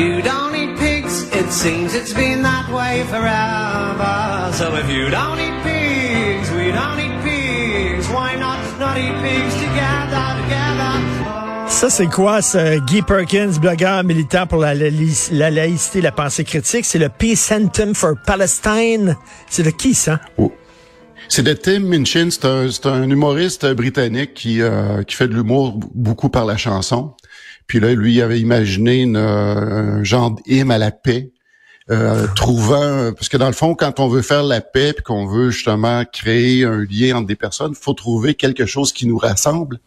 you don't eat pigs, it seems it's been that way forever. So if you don't eat pigs, we don't eat pigs. Why not not eat pigs together, together? Ça, c'est quoi, ce Guy Perkins, blogueur militant pour la, la laïcité, la pensée critique? C'est le Peace Anthem for Palestine. C'est de qui, ça? Oh. C'est de Tim Minchin, c'est un, un, humoriste britannique qui, euh, qui fait de l'humour beaucoup par la chanson. Puis là, lui, il avait imaginé une, un genre d'hymne à la paix, euh, trouvant... Parce que dans le fond, quand on veut faire la paix, puis qu'on veut justement créer un lien entre des personnes, faut trouver quelque chose qui nous rassemble.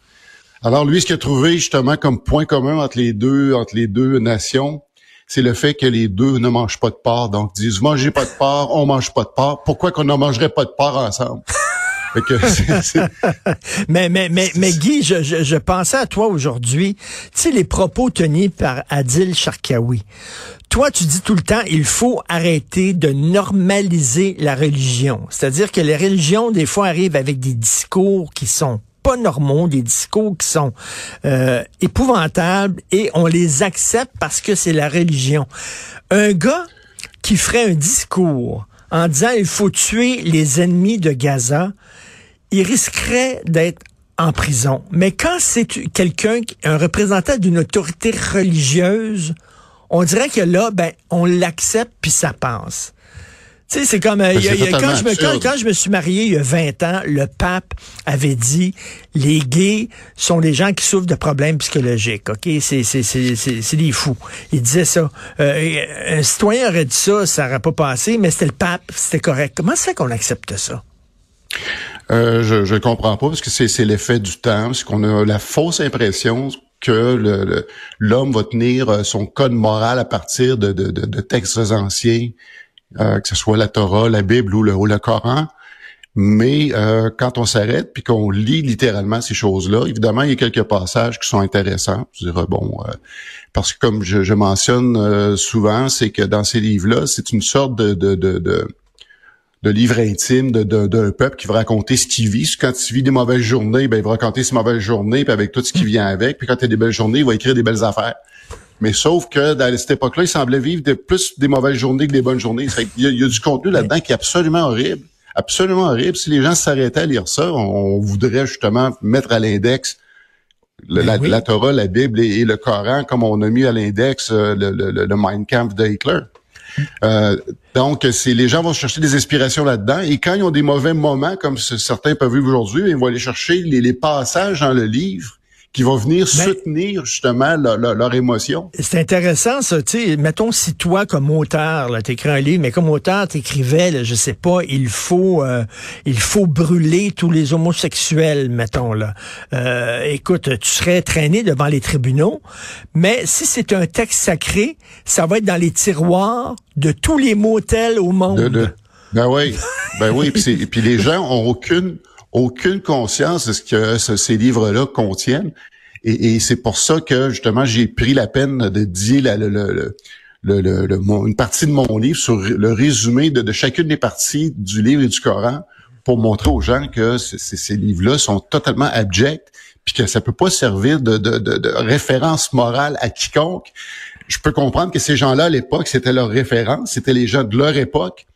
Alors lui, ce qu'il a trouvé justement comme point commun entre les deux, entre les deux nations, c'est le fait que les deux ne mangent pas de porc. Donc, ils disent, mangez pas de porc, on mange pas de porc. Pourquoi qu'on ne mangerait pas de porc ensemble? Mais, mais, mais, mais Guy, je, je, je pensais à toi aujourd'hui. Tu sais, les propos tenus par Adil Sharkawi. Toi, tu dis tout le temps, il faut arrêter de normaliser la religion. C'est-à-dire que les religions, des fois, arrivent avec des discours qui sont pas normaux, des discours qui sont euh, épouvantables et on les accepte parce que c'est la religion. Un gars qui ferait un discours en disant il faut tuer les ennemis de Gaza, il risquerait d'être en prison. Mais quand c'est quelqu'un, un représentant d'une autorité religieuse, on dirait que là, ben, on l'accepte puis ça passe. Tu sais, c'est comme quand, je me, quand, je me suis marié il y a 20 ans, le pape avait dit les gays sont des gens qui souffrent de problèmes psychologiques. Ok, c'est c'est c'est c'est des fous. Il disait ça. Euh, un citoyen aurait dit ça, ça n'aurait pas passé, mais c'était le pape, c'était correct. Comment c'est qu'on accepte ça? Euh, je comprends pas parce que c'est l'effet du temps, c'est qu'on a la fausse impression que l'homme va tenir euh, son code moral à partir de, de, de, de textes anciens euh, que ce soit la Torah, la Bible ou le, ou le Coran. Mais euh, quand on s'arrête puis qu'on lit littéralement ces choses-là, évidemment, il y a quelques passages qui sont intéressants. Je dirais, bon, euh, parce que comme je, je mentionne souvent, c'est que dans ces livres-là, c'est une sorte de, de, de, de, de livre intime d'un peuple qui va raconter ce qu'il vit. Quand il vit des mauvaises journées, ben, il va raconter ses mauvaises journées, puis avec tout ce qui vient avec. Puis quand il y a des belles journées, il va écrire des belles affaires. Mais sauf que dans cette époque-là, il semblait vivre de plus des mauvaises journées que des bonnes journées. Il y a, du contenu là-dedans qui est absolument horrible. Absolument horrible. Si les gens s'arrêtaient à lire ça, on, voudrait justement mettre à l'index ben la, Torah, la Bible et, le Coran, comme on a mis à l'index euh, le, le, le, Mein Kampf de Hitler. Euh, donc, c'est les gens vont chercher des inspirations là-dedans. Et quand ils ont des mauvais moments, comme certains peuvent vivre aujourd'hui, ils vont aller chercher les, les passages dans le livre qui vont venir ben, soutenir justement leur, émotion. C'est intéressant ça, tu sais, mettons si toi comme auteur, là, t'écris un livre, mais comme auteur, t'écrivais, je sais pas, il faut euh, il faut brûler tous les homosexuels, mettons là. Euh, écoute, tu serais traîné devant les tribunaux, mais si c'est un texte sacré, ça va être dans les tiroirs de tous les motels au monde. Ben oui, ben oui, puis les gens ont aucune aucune conscience de ce que ces livres-là contiennent. Et, c'est pour ça que justement j'ai pris la peine de dire la, le, le, le, une partie de mon livre sur le résumé de, chacune des parties du livre et du Coran pour montrer aux gens que ces livres-là sont totalement abjects puis que ça peut pas servir de, de, référence morale à quiconque. Je peux comprendre que ces gens-là à l'époque c'était leur référence, c'était les gens de leur époque.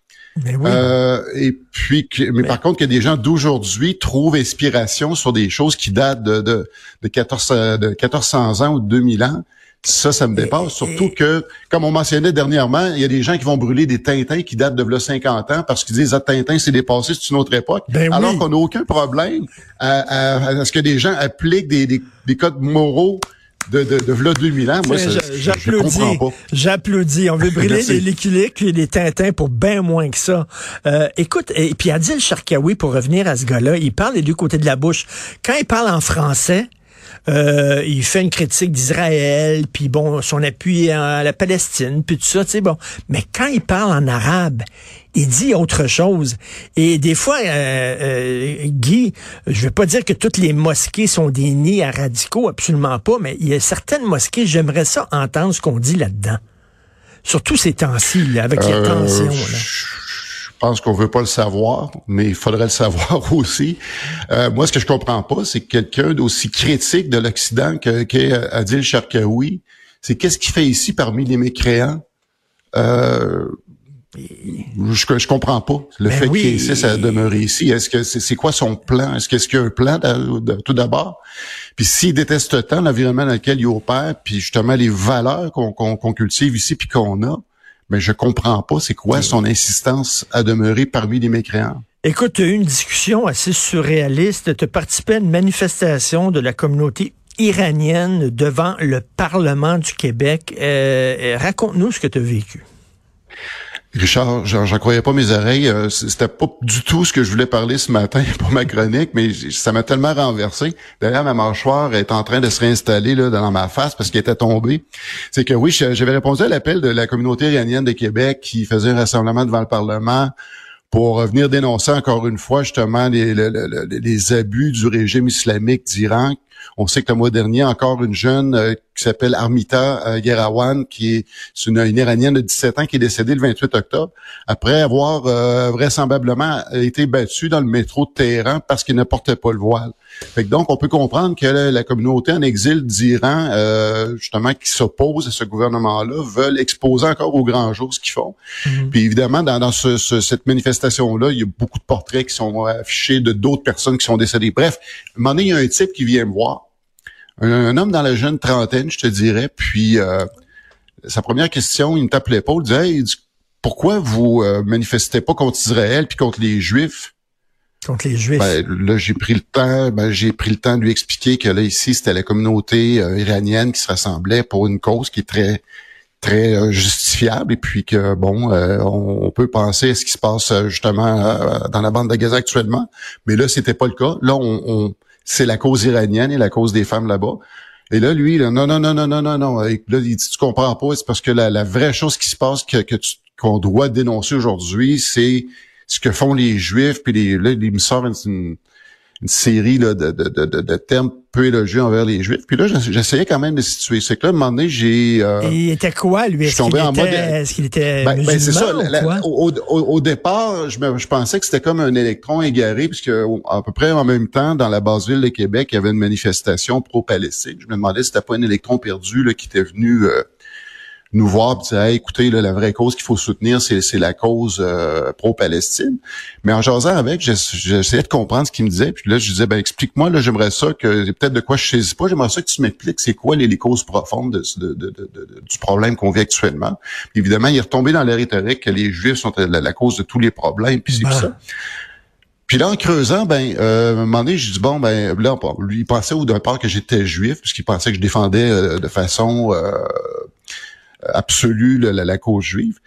Euh, et puis, mais, par contre, que des gens d'aujourd'hui trouvent inspiration sur des choses qui datent de, de, de, 14, de 1400 ans ou de 2000 ans. Ça, ça me dépasse. Surtout que, comme on mentionnait dernièrement, il y a des gens qui vont brûler des Tintins qui datent de 50 ans parce qu'ils disent ah, Tintin, c'est dépassé, c'est une autre époque. Ben alors qu'on n'a aucun problème à, à, ce que des gens appliquent des, des, des codes moraux de, de, de v'là 2000 ans. Moi, j'applaudis. J'applaudis. On veut brûler les Licky et les Tintins pour bien moins que ça. Euh, écoute, et puis Adil Sharkawi, pour revenir à ce gars-là, il parle des deux côtés de la bouche. Quand il parle en français, euh, il fait une critique d'Israël, puis bon, son appui à la Palestine, puis tout ça, tu sais, bon. Mais quand il parle en arabe, il dit autre chose. Et des fois, euh, euh, Guy, je veux pas dire que toutes les mosquées sont des nids à radicaux, absolument pas, mais il y a certaines mosquées, j'aimerais ça entendre ce qu'on dit là-dedans. Surtout ces temps-ci, avec les tensions. Là. Je pense qu'on veut pas le savoir, mais il faudrait le savoir aussi. Euh, moi, ce que je comprends pas, c'est que quelqu'un d'aussi critique de l'Occident qu'est Adil Sharkawi C'est qu'est-ce qu'il fait ici parmi les mécréants? Euh, je, je comprends pas le ben fait qu'il insiste à demeurer ici. Est-ce que c'est quoi son plan? Est-ce qu'il y a un plan tout d'abord? Puis s'il déteste tant l'environnement dans lequel il opère, puis justement les valeurs qu'on cultive ici puis qu'on a, mais ben, je comprends pas c'est quoi son insistance à demeurer parmi les mécréants. Écoute, tu as eu une discussion assez surréaliste. Tu as participé à une manifestation de la communauté iranienne devant le Parlement du Québec. Euh, euh, raconte-nous ce que tu as vécu. Richard, j'en croyais pas mes oreilles. Euh, c'était pas du tout ce que je voulais parler ce matin pour ma chronique, mais ça m'a tellement renversé. D'ailleurs, ma mâchoire est en train de se réinstaller là, dans ma face parce qu'elle était tombée. C'est que oui, j'avais répondu à l'appel de la communauté iranienne de Québec qui faisait un rassemblement devant le Parlement pour venir dénoncer encore une fois justement les, les abus du régime islamique d'Iran. On sait que le mois dernier, encore une jeune euh, qui s'appelle Armita euh, Gerawan, qui est, une, Iranienne de 17 ans qui est décédée le 28 octobre, après avoir euh, vraisemblablement été battue dans le métro de Téhéran parce qu'il ne portait pas le voile. Fait donc, on peut comprendre que la, communauté en exil d'Iran, euh, justement, qui s'oppose à ce gouvernement-là, veulent exposer encore au grand jour ce qu'ils font. Mhm. Puis évidemment, dans, cette manifestation-là, il y a beaucoup de portraits qui sont affichés de d'autres personnes qui sont décédées. Bref, à un moment donné, il y a un type qui vient me voir, un, homme dans la jeune trentaine, je te dirais, puis euh, sa première question, il me tape l'épaule, il disait hey, pourquoi vous euh, manifestez pas contre Israël puis contre les Juifs? Contre les Juifs. Ben, là, j'ai pris le temps, ben, j'ai pris le temps de lui expliquer que là, ici, c'était la communauté euh, iranienne qui se rassemblait pour une cause qui est très très justifiable et puis que bon on, peut penser à ce qui se passe justement dans la bande de Gaza actuellement mais là c'était pas le cas là on c'est la cause iranienne et la cause des femmes là-bas. Et là, lui, là, non, non, non, non, non, non, non. là, il dit, tu comprends pas, c'est parce que la, vraie chose qui se passe que, que qu'on doit dénoncer aujourd'hui, c'est ce que font les Juifs, puis les, là, il me série là, de, de, de, de, termes peu élogieux envers les Juifs. Puis là, j'essayais quand même de situer. C'est que là, à un moment donné, j'ai... Euh, il était quoi, lui? Est-ce qu'il était, mode... est qu'il était ben, ben c'est ça. au, au, départ, je, me, je pensais que c'était comme un électron égaré, puisque à peu près en même temps, dans la base ville de Québec, il y avait une manifestation pro-Palestine. Je me demandais si c'était pas un électron perdu là, qui était venu... Euh, nous voir et dire écoutez, là, la vraie cause qu'il faut soutenir, c'est la cause euh, pro-Palestine. Mais en jasant avec, j'essayais de comprendre ce qu'il me disait. Puis là, je disais, ben explique-moi, là, j'aimerais ça que peut-être de quoi je saisis pas, j'aimerais ça que tu m'expliques c'est quoi les, causes profondes de, de, de, du problème qu'on vit actuellement. Puis évidemment, il est retombé dans la rhétorique que les Juifs sont la, cause de tous les problèmes, puis c'est ben. ça. Puis là, en creusant, ben, euh, à un moment donné, j'ai dit bon, ben, là, lui, il pensait au départ que j'étais juif, puisqu'il pensait que je défendais euh, de façon euh, absolue la, la, cause juive.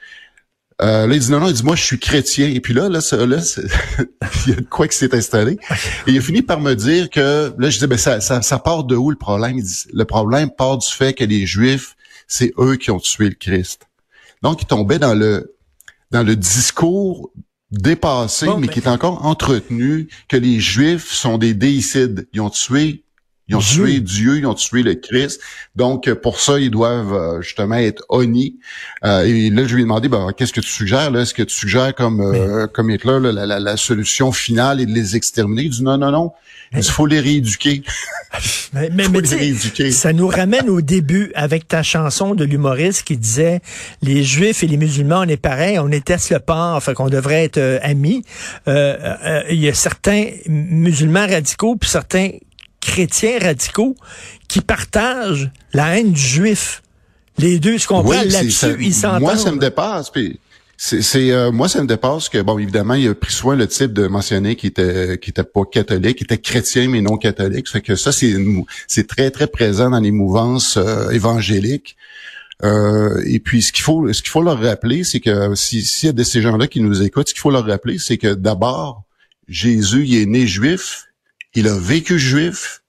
Euh, là, il dit non, non, il dit moi je suis chrétien. Et puis là, là, là il y a quoi qui s'est installé. Et il a fini par me dire que là, je disais ben ça, ça, ça part de où le problème? Il dit, Le problème part du fait que les Juifs, c'est eux qui ont tué le Christ. Donc, il tombait dans le dans le discours dépassé, mais qui est encore entretenu, que les Juifs sont des déicides. Ils ont tué ils ont tué Dieu, ils ont tué le Christ. Donc, pour ça, ils doivent euh, justement être honnis. Euh, et là, je lui ai demandé, ben, qu'est-ce que tu suggères? Est-ce que tu suggères comme, euh, comme Hitler la, la, la, solution finale est de les exterminer? Il dit non, non, non. Il faut les rééduquer. mais, mais, mais ça nous ramène au début avec ta chanson de l'humoriste qui disait les Juifs et les musulmans, on est pareil, on est le port, fait qu'on devrait être amis. Il y a certains musulmans radicaux puis certains chrétiens radicaux qui partagent la haine du juif. Les deux se comprennent là-dessus, ils s'entendent. Moi, ça me dépasse. Puis c'est euh, moi ça me dépasse que bon évidemment il a pris soin le type de mentionner qui était qui était pas catholique, qui était chrétien mais non catholique. Fait que ça c'est c'est très très présent dans les mouvances euh, évangéliques. Euh, et puis ce qu'il faut ce qu'il faut leur rappeler c'est que s'il y a de ces gens-là qui nous écoutent, ce qu'il faut leur rappeler c'est que d'abord Jésus il est né juif il a vécu juif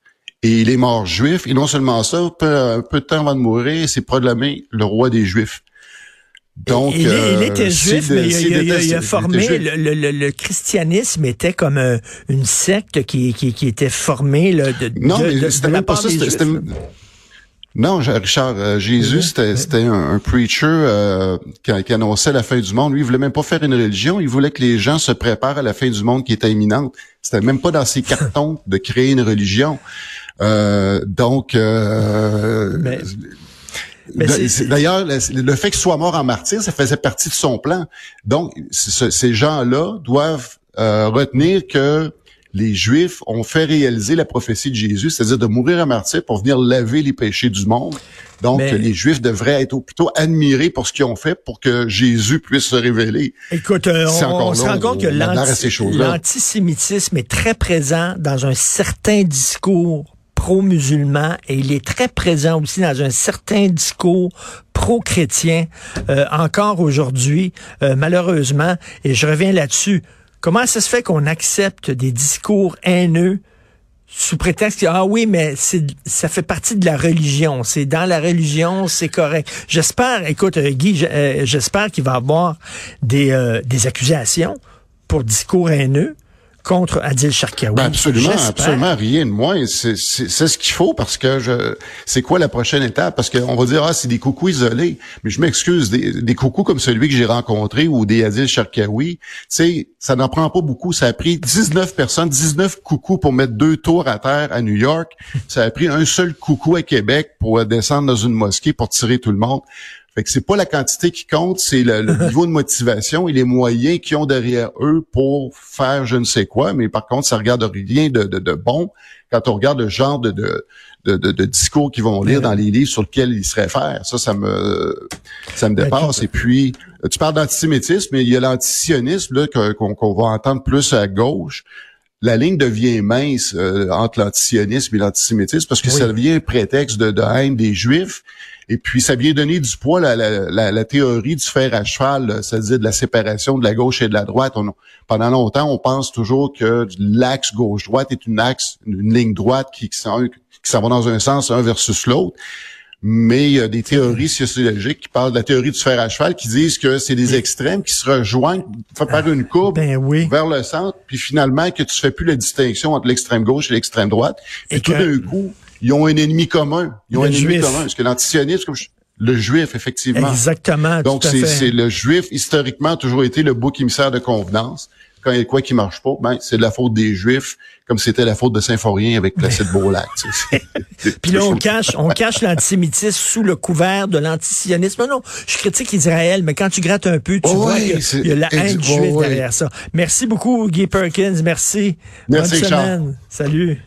et il est mort juif. Et non seulement ça, peu, peu de temps avant de mourir, il s'est proclamé le roi des Juifs. Donc, il, était juif, mais il, a, formé le, christianisme était comme euh, une secte qui, qui, était formée là, de, non, de, mais c'était même pas ça. Non, Richard, euh, Jésus, c'était un, preacher euh, qui, annonçait la fin du monde. Lui, il voulait même pas faire une religion, il voulait que les gens se préparent à la fin du monde qui était imminente. C'était même pas dans ses cartons de créer une religion. Euh, donc, D'ailleurs, le, fait qu'il soit mort en martyr, ça faisait partie de son plan. Donc, ces gens-là doivent euh, retenir que les Juifs ont fait réaliser la prophétie de Jésus, c'est-à-dire de mourir en martyr pour venir laver les péchés du monde. Donc, les Juifs devraient être plutôt admirés pour ce qu'ils ont fait pour que Jésus puisse se révéler. Écoute, euh, on, se rend compte que l'antisémitisme est très présent dans un certain discours pro-musulman et il est très présent aussi dans un certain discours pro-chrétien euh, encore aujourd'hui, euh, malheureusement. Et je reviens là-dessus. Comment ça se fait qu'on accepte des discours haineux sous prétexte ah oui mais ça fait partie de la religion. C'est dans la religion c'est correct. J'espère écoute euh, Guy j'espère qu'il va avoir des des accusations pour discours haineux contre Adil Sharkawi. Ben absolument, absolument rien de moins. C'est ce qu'il faut parce que je c'est quoi la prochaine étape? Parce qu'on va dire, ah, c'est des coucous isolés. Mais je m'excuse, des, des coucous comme celui que j'ai rencontré ou des Adil Sharkawi, tu sais, ça n'en prend pas beaucoup. Ça a pris 19 personnes, 19 coucous pour mettre deux tours à terre à New York. Ça a pris un seul coucou à Québec pour descendre dans une mosquée pour tirer tout le monde. Fait que c'est pas la quantité qui compte, c'est le, niveau de motivation et les moyens qu'ils ont derrière eux pour faire je ne sais quoi. Mais par contre, ça regarde rien de, de, bon quand on regarde le genre de, de, de, discours qu'ils vont lire dans les livres sur lesquels ils se réfèrent. Ça, ça me ça me ben, dépasse. Et puis, tu parles d'antisémitisme, mais il y a l'antisionisme là qu'on va entendre plus à gauche la ligne devient mince euh, entre l'antisionisme et l'antisémitisme parce que ça devient un prétexte de, de, haine des Juifs et puis, ça vient donner du poids la, la, la, théorie du fer à cheval, c'est-à-dire de la séparation de la gauche et de la droite. On, pendant longtemps, on pense toujours que l'axe gauche-droite est une axe, une ligne droite qui, qui s'en va dans un sens, un versus l'autre. Mais il y a des théories sociologiques qui parlent de la théorie du fer à cheval, qui disent que c'est des extrêmes qui se rejoignent par une courbe ben vers le centre, puis finalement que tu fais plus la distinction entre l'extrême gauche et l'extrême droite. Et, tout d'un coup, ils ont un ennemi commun. Ils ont un ennemi commun. Parce que l'antisionisme, comme le juif, effectivement. Exactement. Donc, c'est le juif, historiquement, a toujours été le bouc émissaire de convenance. Quand il y a quoi qui marche pas, ben, c'est de la faute des juifs, comme c'était la faute de Saint-Forien avec Placide Beaulac. Puis là, on cache, on cache l'antisémitisme sous le couvert de l'antisionisme. Non, je critique Israël, mais quand tu grattes un peu, tu vois qu'il y a la haine juive derrière ça. Merci beaucoup, Guy Perkins. Merci. Merci, Bonne semaine. Salut.